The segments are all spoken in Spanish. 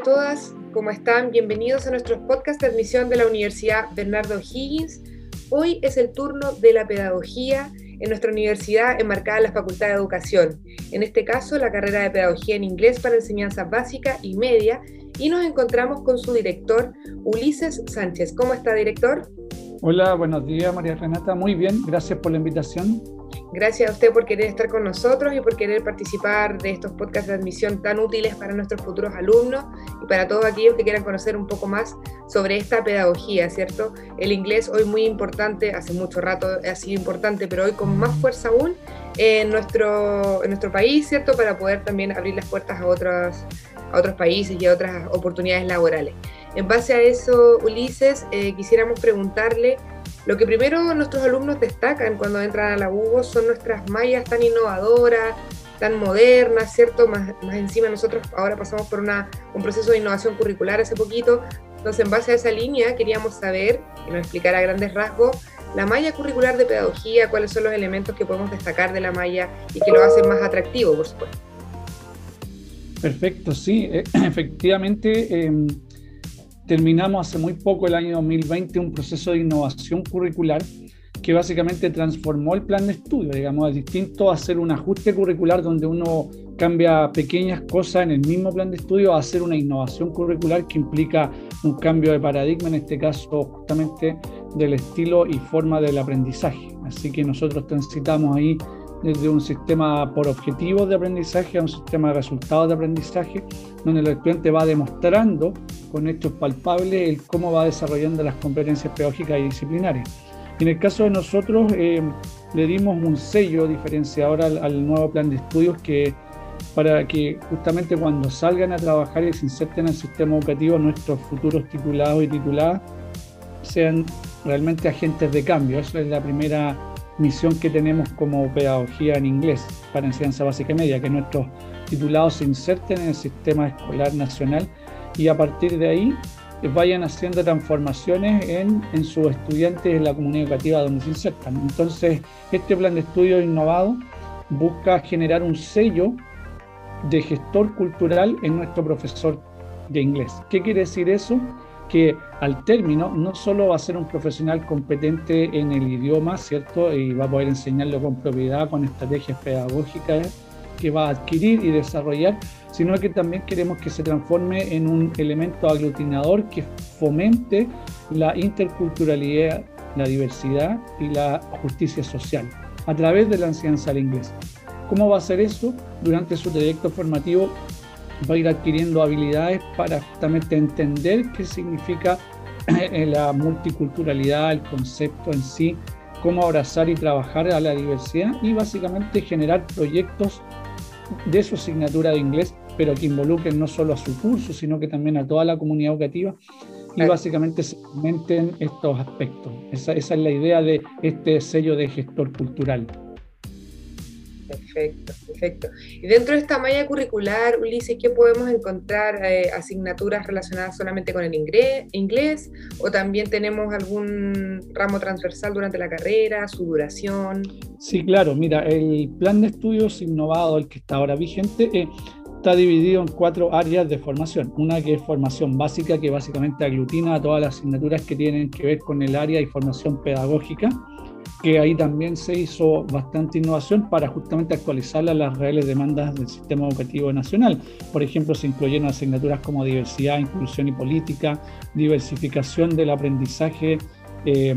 a todas, ¿cómo están? Bienvenidos a nuestros podcast de admisión de la Universidad Bernardo Higgins. Hoy es el turno de la pedagogía en nuestra universidad enmarcada en la Facultad de Educación. En este caso, la carrera de Pedagogía en Inglés para enseñanza básica y media. Y nos encontramos con su director, Ulises Sánchez. ¿Cómo está, director? Hola, buenos días, María Renata. Muy bien, gracias por la invitación. Gracias a usted por querer estar con nosotros y por querer participar de estos podcasts de admisión tan útiles para nuestros futuros alumnos y para todos aquellos que quieran conocer un poco más sobre esta pedagogía, ¿cierto? El inglés hoy muy importante, hace mucho rato ha sido importante, pero hoy con más fuerza aún en nuestro, en nuestro país, ¿cierto? Para poder también abrir las puertas a otros, a otros países y a otras oportunidades laborales. En base a eso, Ulises, eh, quisiéramos preguntarle lo que primero nuestros alumnos destacan cuando entran a la UBO son nuestras mallas tan innovadoras, tan modernas, ¿cierto? Más, encima nosotros ahora pasamos por una, un proceso de innovación curricular hace poquito, entonces en base a esa línea queríamos saber, que nos explicara a grandes rasgos, la malla curricular de pedagogía, cuáles son los elementos que podemos destacar de la malla y que lo hacen más atractivo, por supuesto. Perfecto, sí, eh, efectivamente. Eh, terminamos hace muy poco, el año 2020, un proceso de innovación curricular que básicamente transformó el plan de estudio, digamos, es distinto a hacer un ajuste curricular donde uno cambia pequeñas cosas en el mismo plan de estudio a hacer una innovación curricular que implica un cambio de paradigma, en este caso justamente del estilo y forma del aprendizaje. Así que nosotros transitamos ahí desde un sistema por objetivos de aprendizaje a un sistema de resultados de aprendizaje, donde el estudiante va demostrando con hechos palpables el cómo va desarrollando las competencias pedagógicas y disciplinarias. En el caso de nosotros, eh, le dimos un sello diferenciador al, al, nuevo plan de estudios que para que justamente cuando salgan a trabajar y se inserten en el sistema educativo, nuestros futuros titulados y tituladas sean realmente agentes de cambio. Esa es la primera misión que tenemos como pedagogía en inglés para enseñanza básica y media, que nuestros titulados se inserten en el sistema escolar nacional y a partir de ahí vayan haciendo transformaciones en, en sus estudiantes en la comunidad educativa donde se insertan. Entonces, este plan de estudio innovado busca generar un sello de gestor cultural en nuestro profesor de inglés. ¿Qué quiere decir eso? Que al término no solo va a ser un profesional competente en el idioma, ¿cierto? Y va a poder enseñarlo con propiedad, con estrategias pedagógicas que va a adquirir y desarrollar, sino que también queremos que se transforme en un elemento aglutinador que fomente la interculturalidad, la diversidad y la justicia social a través de la enseñanza del inglés. ¿Cómo va a ser eso? Durante su trayecto formativo va a ir adquiriendo habilidades para justamente entender qué significa eh, la multiculturalidad, el concepto en sí, cómo abrazar y trabajar a la diversidad y básicamente generar proyectos de su asignatura de inglés, pero que involucren no solo a su curso, sino que también a toda la comunidad educativa y básicamente se aumenten estos aspectos. Esa, esa es la idea de este sello de gestor cultural. Perfecto, perfecto. Y dentro de esta malla curricular, Ulises, ¿qué podemos encontrar? Eh, asignaturas relacionadas solamente con el inglés, o también tenemos algún ramo transversal durante la carrera, su duración. Sí, claro, mira, el plan de estudios innovado, el que está ahora vigente, eh, está dividido en cuatro áreas de formación. Una que es formación básica, que básicamente aglutina a todas las asignaturas que tienen que ver con el área y formación pedagógica que ahí también se hizo bastante innovación para justamente actualizar las reales demandas del sistema educativo nacional. Por ejemplo, se incluyeron asignaturas como diversidad, inclusión y política, diversificación del aprendizaje, eh,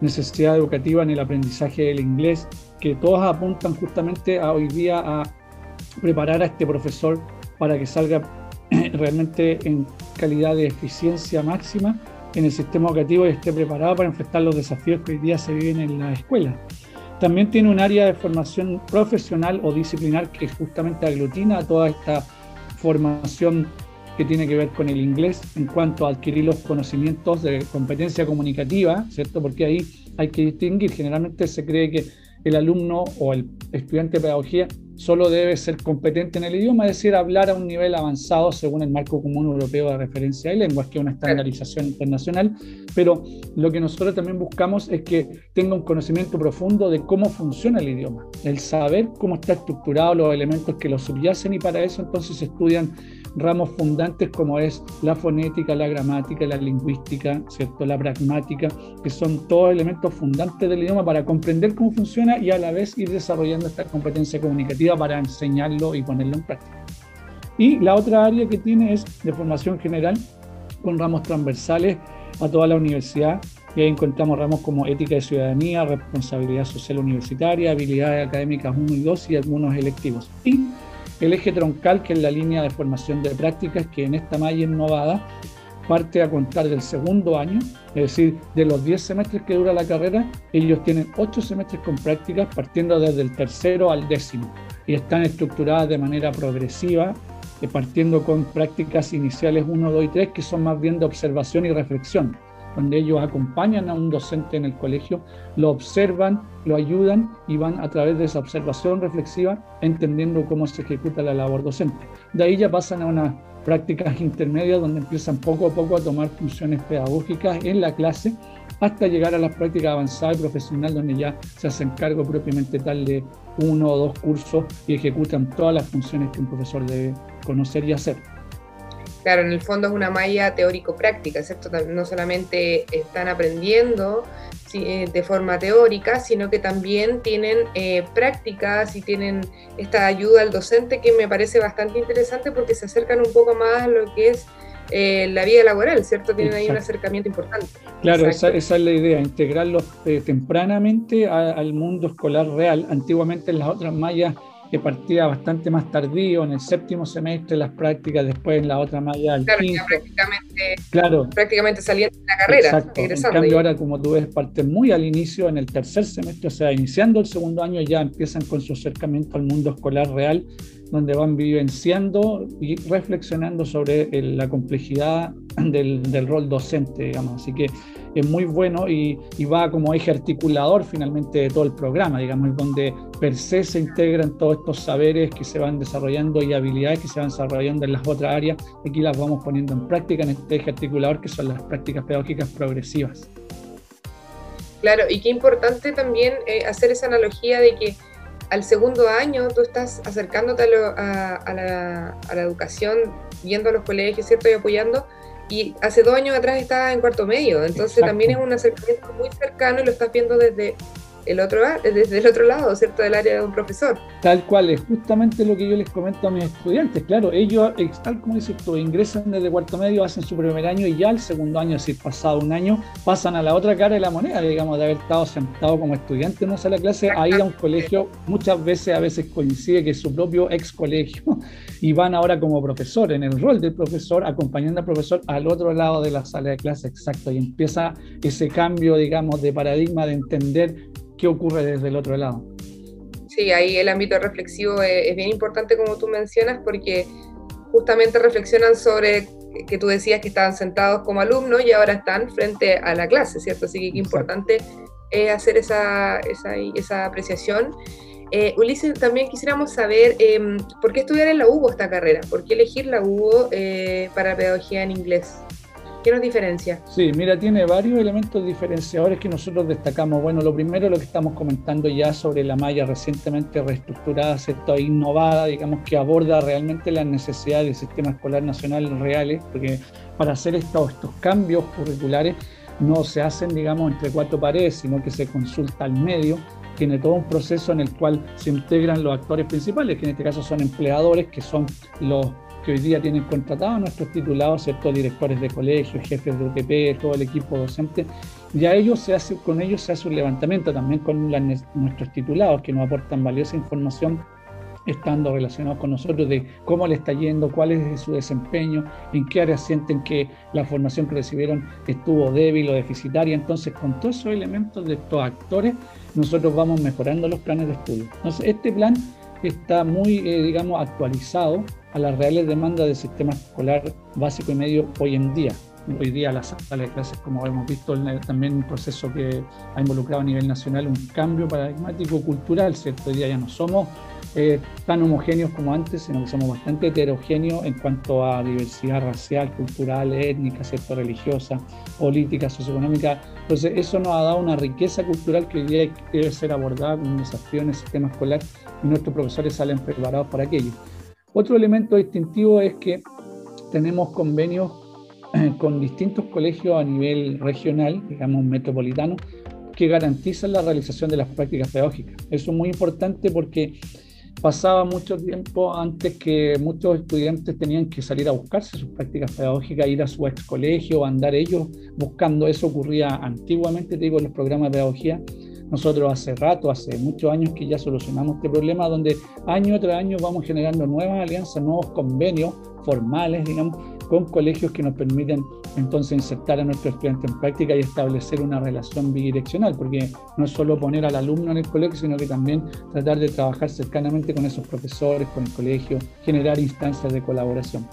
necesidad educativa en el aprendizaje del inglés, que todas apuntan justamente a hoy día a preparar a este profesor para que salga realmente en calidad de eficiencia máxima en el sistema educativo y esté preparado para enfrentar los desafíos que hoy día se viven en la escuela. También tiene un área de formación profesional o disciplinar que justamente aglutina toda esta formación que tiene que ver con el inglés en cuanto a adquirir los conocimientos de competencia comunicativa, ¿cierto? Porque ahí hay que distinguir. Generalmente se cree que el alumno o el estudiante de pedagogía solo debe ser competente en el idioma, es decir, hablar a un nivel avanzado según el marco común europeo de referencia de lenguas, que es una estandarización internacional, pero lo que nosotros también buscamos es que tenga un conocimiento profundo de cómo funciona el idioma, el saber cómo está estructurado los elementos que lo subyacen y para eso entonces se estudian ramos fundantes como es la fonética, la gramática, la lingüística, ¿cierto? la pragmática, que son todos elementos fundantes del idioma para comprender cómo funciona y a la vez ir desarrollando esta competencia comunicativa para enseñarlo y ponerlo en práctica. Y la otra área que tiene es de formación general, con ramos transversales a toda la universidad. Y ahí encontramos ramos como ética de ciudadanía, responsabilidad social universitaria, habilidades académicas 1 y 2 y algunos electivos. El eje troncal, que es la línea de formación de prácticas, que en esta malla innovada parte a contar del segundo año, es decir, de los 10 semestres que dura la carrera, ellos tienen 8 semestres con prácticas partiendo desde el tercero al décimo y están estructuradas de manera progresiva eh, partiendo con prácticas iniciales 1, 2 y 3, que son más bien de observación y reflexión, donde ellos acompañan a un docente en el colegio, lo observan, lo ayudan y van a través de esa observación reflexiva entendiendo cómo se ejecuta la labor docente. De ahí ya pasan a unas prácticas intermedias donde empiezan poco a poco a tomar funciones pedagógicas en la clase hasta llegar a las prácticas avanzadas y profesional donde ya se hacen cargo propiamente tal de uno o dos cursos y ejecutan todas las funciones que un profesor debe conocer y hacer. Claro, en el fondo es una malla teórico-práctica, ¿cierto? No solamente están aprendiendo eh, de forma teórica, sino que también tienen eh, prácticas y tienen esta ayuda al docente que me parece bastante interesante porque se acercan un poco más a lo que es eh, la vida laboral, ¿cierto? Tienen ahí un acercamiento importante. Claro, esa, es la idea, integrarlos tempranamente al mundo escolar real. Antiguamente en las otras mallas que partía bastante más tardío, en el séptimo semestre las prácticas, después en la otra malla al claro, quinto. prácticamente, claro. prácticamente saliendo de la carrera. Exacto. En cambio ahora, como tú ves, parte muy al inicio, en el tercer semestre, o sea, iniciando el segundo año, ya empiezan con su acercamiento al mundo escolar real, donde van vivenciando y reflexionando sobre la complejidad del, del rol docente, digamos. Así que es muy bueno y, va como eje articulador finalmente de todo el programa, digamos, donde per se se integran todos estos saberes que se van desarrollando y habilidades que se van desarrollando en las otras áreas. Aquí las vamos poniendo en práctica en este eje articulador que son las prácticas pedagógicas progresivas. Claro, y qué importante también eh, hacer esa analogía de que al segundo año tú estás acercándote a, la, a la educación, yendo a los colegios, ¿cierto? Y apoyando y hace dos años atrás estaba en cuarto medio, entonces también es un acercamiento muy cercano y lo estás viendo desde el otro, desde el otro lado, ¿cierto? Del área de un profesor. Tal cual, es justamente lo que yo les comento a mis estudiantes. Claro, ellos, tal como dices tú, ingresan desde cuarto medio, hacen su primer año y ya el segundo año, si pasado un año, pasan a la otra cara de la moneda, digamos, de haber estado sentado como estudiante en una sala de clase a ir a un colegio. Muchas veces, a veces coincide que es su propio ex colegio y van ahora como profesor, en el rol del profesor, acompañando al profesor al otro lado de la sala de clase, exacto, y empieza ese cambio, digamos, de paradigma de entender qué ocurre desde el otro lado. Sí, ahí el ámbito reflexivo es, bien importante como tú mencionas porque justamente reflexionan sobre que tú decías que estaban sentados como alumnos y ahora están frente a la clase, ¿cierto? Así que qué importante es hacer esa, esa, esa apreciación. Eh, Ulises, también quisiéramos saber em, por qué estudiar en la UBO esta carrera, por qué elegir la UBO eh, para pedagogía en inglés. ¿Qué nos diferencia? Sí, mira, tiene varios elementos diferenciadores que nosotros destacamos. Bueno, lo primero, lo que estamos comentando ya sobre la malla recientemente reestructurada, ¿cierto? E innovada, digamos, que aborda realmente las necesidades del sistema escolar nacional reales, porque para hacer estos, estos cambios curriculares no se hacen, digamos, entre cuatro paredes, sino que se consulta al medio tiene todo un proceso en el cual se integran los actores principales, que en este caso son empleadores, que son los que hoy día tienen contratados nuestros titulados, ¿cierto? directores de colegios, jefes de UTP, todo el equipo docente, y a ellos se hace, con ellos se hace un levantamiento también con nuestros titulados que nos aportan valiosa información estando relacionados con nosotros de cómo le está yendo, cuál es su desempeño, en qué áreas sienten que la formación que recibieron estuvo débil o deficitaria. Entonces, con todos esos elementos de estos actores, nosotros vamos mejorando los planes de estudio. Entonces, este plan está muy, eh, digamos, actualizado a las reales demandas del sistema escolar básico y medio hoy en día. Hoy día las salas de clases, como hemos visto, también un proceso que ha involucrado a nivel nacional un cambio paradigmático cultural, ¿cierto? Hoy día ya no somos eh, tan homogéneos como antes, sino que somos bastante heterogéneos en cuanto a diversidad racial, cultural, étnica, ¿cierto? religiosa, política, socioeconómica. Entonces, eso nos ha dado una riqueza cultural que hoy día debe ser abordada como un desafío en el sistema escolar y nuestros profesores salen preparados para aquello. Otro elemento distintivo es que tenemos convenios con distintos colegios a nivel regional, digamos metropolitano, que garantizan la realización de las prácticas pedagógicas. Eso es muy importante porque pasaba mucho tiempo antes que muchos estudiantes tenían que salir a buscarse sus prácticas pedagógicas, ir a su ex colegio, andar ellos buscando. Eso ocurría antiguamente, te digo, en los programas de pedagogía. Nosotros hace rato, hace muchos años que ya solucionamos este problema, donde año tras año vamos generando nuevas alianzas, nuevos convenios formales, digamos, con colegios que nos permiten entonces insertar a nuestros estudiantes en práctica y establecer una relación bidireccional, porque no es solo poner al alumno en el colegio, sino que también tratar de trabajar cercanamente con esos profesores, con el colegio, generar instancias de colaboración.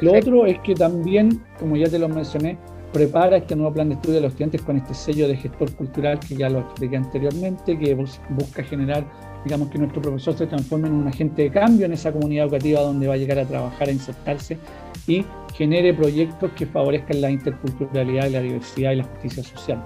Lo otro es que también, como ya te lo mencioné, prepara este nuevo plan de estudio de los estudiantes con este sello de gestor cultural que ya lo expliqué anteriormente, que busca generar digamos que nuestro profesor se transforme en un agente de cambio en esa comunidad educativa donde va a llegar a trabajar, a insertarse y genere proyectos que favorezcan la interculturalidad, la diversidad y la justicia social.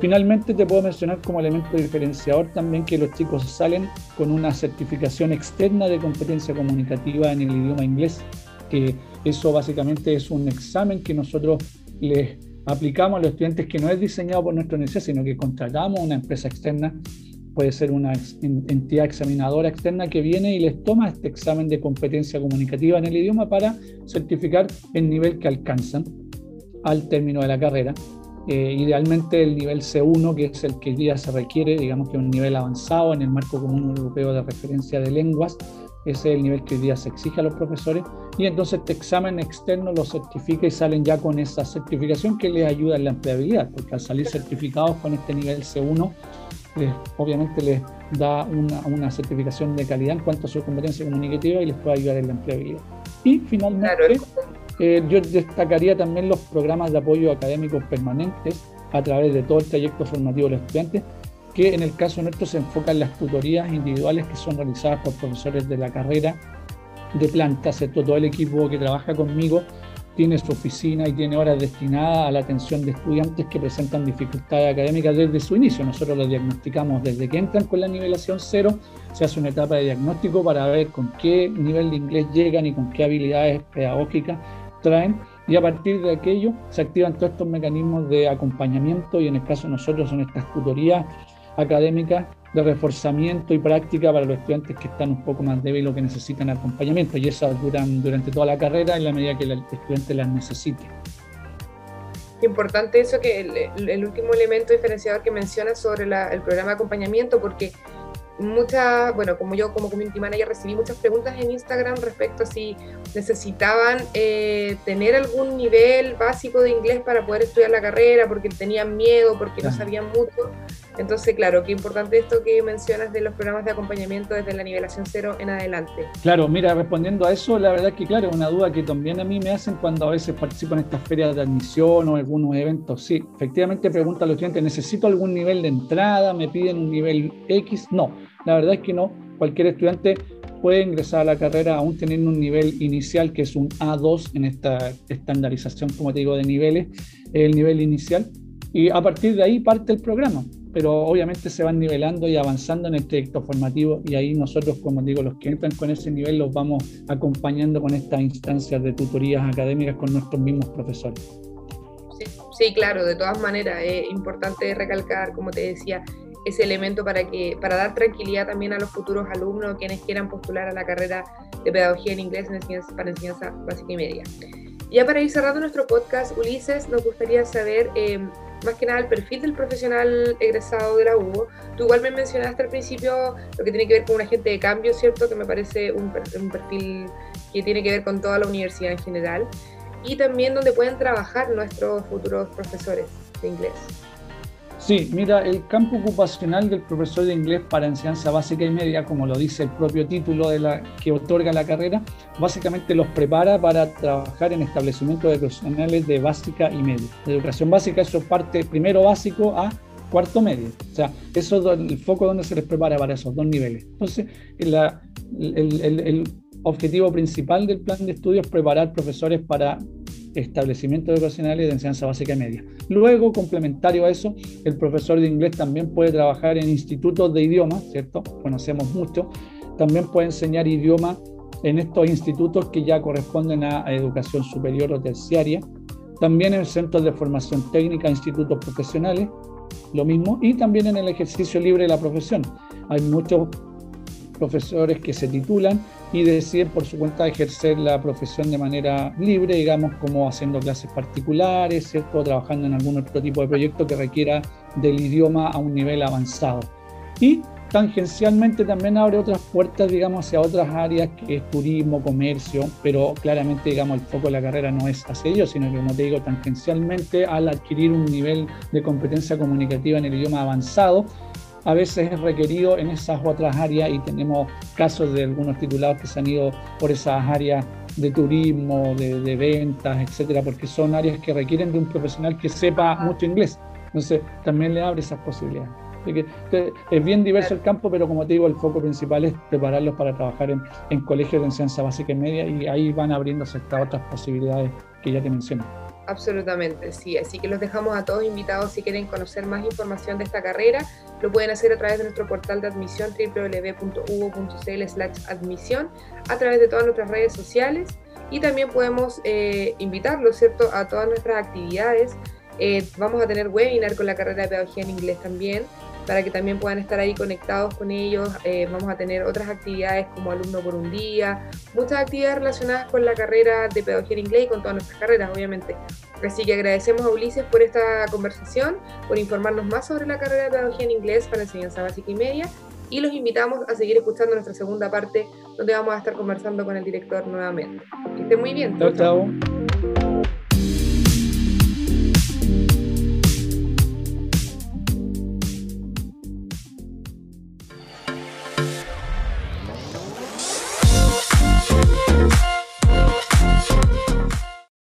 Finalmente te puedo mencionar como elemento diferenciador también que los chicos salen con una certificación externa de competencia comunicativa en el idioma inglés, que eso básicamente es un examen que nosotros les aplicamos a los estudiantes que no es diseñado por nuestra universidad, sino que contratamos una empresa externa puede ser una entidad examinadora externa que viene y les toma este examen de competencia comunicativa en el idioma para certificar el nivel que alcanzan al término de la carrera. Eh, idealmente el nivel C1, que es el que hoy día se requiere, digamos que un nivel avanzado en el marco común europeo de referencia de lenguas, ese es el nivel que hoy día se exige a los profesores, y entonces este examen externo lo certifica y salen ya con esa certificación que les ayuda en la empleabilidad, porque al salir certificados con este nivel C1 obviamente les da una, certificación de calidad en cuanto a su competencia comunicativa y les puede ayudar en la empleabilidad. Y finalmente, eh, yo destacaría también los programas de apoyo académicos permanentes a través de todo el trayecto formativo de los estudiantes, que en el caso nuestro se enfocan en las tutorías individuales que son realizadas por profesores de la carrera de planta, todo el equipo que trabaja conmigo tiene su oficina y tiene horas destinadas a la atención de estudiantes que presentan dificultades académicas desde su inicio. Nosotros los diagnosticamos desde que entran con la nivelación cero, se hace una etapa de diagnóstico para ver con qué nivel de inglés llegan y con qué habilidades pedagógicas traen. Y a partir de aquello se activan todos estos mecanismos de acompañamiento y en el caso de nosotros son estas tutorías académicas de reforzamiento y práctica para los estudiantes que están un poco más débiles o que necesitan acompañamiento. Y esas duran durante toda la carrera en la medida que el estudiante las necesite. Importante eso que el, último elemento diferenciador que menciona sobre el programa de acompañamiento, porque muchas, bueno, como yo como community manager recibí muchas preguntas en Instagram respecto a si necesitaban eh, tener algún nivel básico de inglés para poder estudiar la carrera, porque tenían miedo, porque no sabían mucho. Entonces, claro, qué importante esto que mencionas de los programas de acompañamiento desde la nivelación cero en adelante. Claro, mira, respondiendo a eso, la verdad que, claro, es una duda que también a mí me hacen cuando a veces participo en estas ferias de admisión o algunos eventos. Sí, efectivamente pregunta a los estudiantes, ¿necesito algún nivel de entrada? ¿Me piden un nivel X? No, la verdad es que no. Cualquier estudiante puede ingresar a la carrera aún teniendo un nivel inicial que es un A2 en esta estandarización, como te digo, de niveles, el nivel inicial, y a partir de ahí parte el programa pero obviamente se van nivelando y avanzando en el trayecto formativo y ahí nosotros, como digo, los que entran con ese nivel los vamos acompañando con estas instancias de tutorías académicas con nuestros mismos profesores. Sí, sí claro, de todas maneras es importante recalcar, como te decía, ese elemento para, que, para dar tranquilidad también a los futuros alumnos, quienes quieran postular a la carrera de pedagogía en inglés en enseñanza, para enseñanza básica y media. Ya para ir cerrando nuestro podcast, Ulises, nos gustaría saber eh, más que nada el perfil del profesional egresado de la UBO. Tú igual me mencionaste al principio lo que tiene que ver con un agente de cambio, ¿cierto? Que me parece un, un perfil que tiene que ver con toda la universidad en general. Y también donde pueden trabajar nuestros futuros profesores de inglés. Sí, mira, el campo ocupacional del profesor de inglés para enseñanza básica y media, como lo dice el propio título de la, que otorga la carrera, básicamente los prepara para trabajar en establecimientos de profesionales de básica y media. De educación básica, eso parte primero básico a cuarto medio. O sea, eso es el foco donde se les prepara para esos dos niveles. Entonces, el, el objetivo principal del plan de estudio es preparar profesores para establecimientos educacionales de enseñanza básica y media. Luego, complementario a eso, el profesor de inglés también puede trabajar en institutos de idiomas, ¿cierto? Conocemos mucho. También puede enseñar idioma en estos institutos que ya corresponden a, educación superior o terciaria, también en centros de formación técnica, institutos profesionales, lo mismo, y también en el ejercicio libre de la profesión. Hay muchos profesores que se titulan y deciden por su cuenta ejercer la profesión de manera libre, digamos, como haciendo clases particulares, ¿cierto? trabajando en algún otro tipo de proyecto que requiera del idioma a un nivel avanzado. Y tangencialmente también abre otras puertas, digamos, hacia otras áreas que es turismo, comercio, pero claramente, digamos, el foco de la carrera no es hacia ello, sino que, como te digo, tangencialmente al adquirir un nivel de competencia comunicativa en el idioma avanzado, a veces es requerido en esas otras áreas y tenemos casos de algunos titulados que se han ido por esas áreas de turismo, de, de ventas, etcétera, porque son áreas que requieren de un profesional que sepa mucho inglés. Entonces, también le abre esas posibilidades es bien diverso el campo, pero como te digo, el foco principal es prepararlos para trabajar en, en colegios de enseñanza básica y media y ahí van abriéndose estas otras posibilidades que ya te mencioné. Absolutamente, sí. Así que los dejamos a todos invitados si quieren conocer más información de esta carrera. Lo pueden hacer a través de nuestro portal de admisión www.uvo.cl admisión, a través de todas nuestras redes sociales y también podemos eh, invitarlos, ¿cierto?, a todas nuestras actividades. Eh, vamos a tener webinar con la carrera de pedagogía en inglés también para que también puedan estar ahí conectados con ellos. Eh, vamos a tener otras actividades como alumno por un día, muchas actividades relacionadas con la carrera de pedagogía en inglés y con todas nuestras carreras, obviamente. Así que agradecemos a Ulises por esta conversación, por informarnos más sobre la carrera de pedagogía en inglés para enseñanza básica y media. Y los invitamos a seguir escuchando nuestra segunda parte, donde vamos a estar conversando con el director nuevamente. Que estén muy bien. Chao, chao.